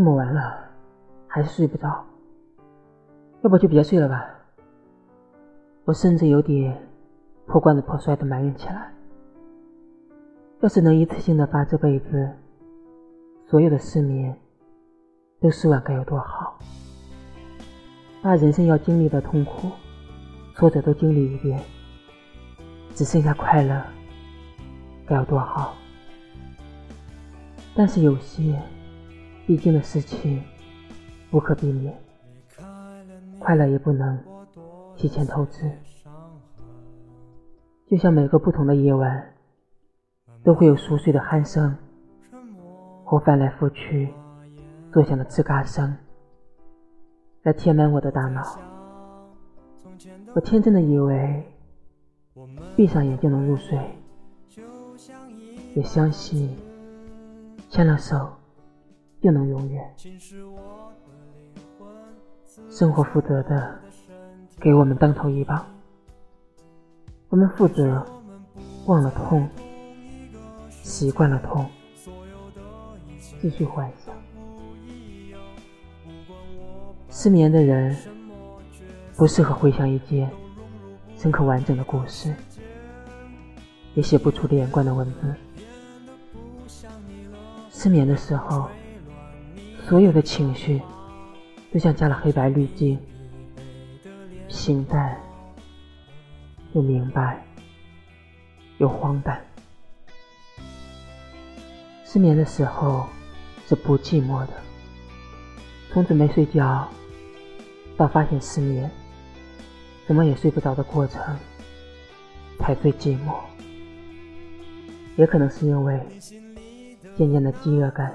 这么晚了，还是睡不着，要不就别睡了吧。我甚至有点破罐子破摔的埋怨起来。要是能一次性的把这辈子所有的失眠都试完，该有多好！把人生要经历的痛苦、挫折都经历一遍，只剩下快乐，该有多好！但是有些。必经的事情不可避免，快乐也不能提前透支。就像每个不同的夜晚，都会有熟睡的鼾声或翻来覆去作响的吱嘎声，来填满我的大脑。我天真的以为闭上眼就能入睡，也相信牵了手。就能永远。生活负责的给我们当头一棒，我们负责忘了痛，习惯了痛，继续幻想。失眠的人不适合回想一件深刻完整的故事，也写不出连贯的文字。失眠的时候。所有的情绪都像加了黑白滤镜，平淡又明白又荒诞。失眠的时候是不寂寞的，从准备睡觉到发现失眠，怎么也睡不着的过程才最寂寞。也可能是因为渐渐的饥饿感。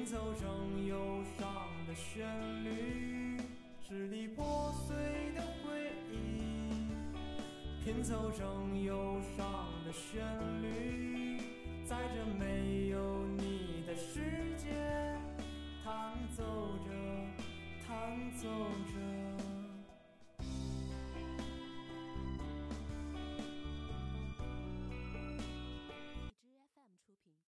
拼凑成忧伤的旋律，支离破碎的回忆。拼凑成忧伤的旋律，在这没有你的世界，弹奏着，弹奏着。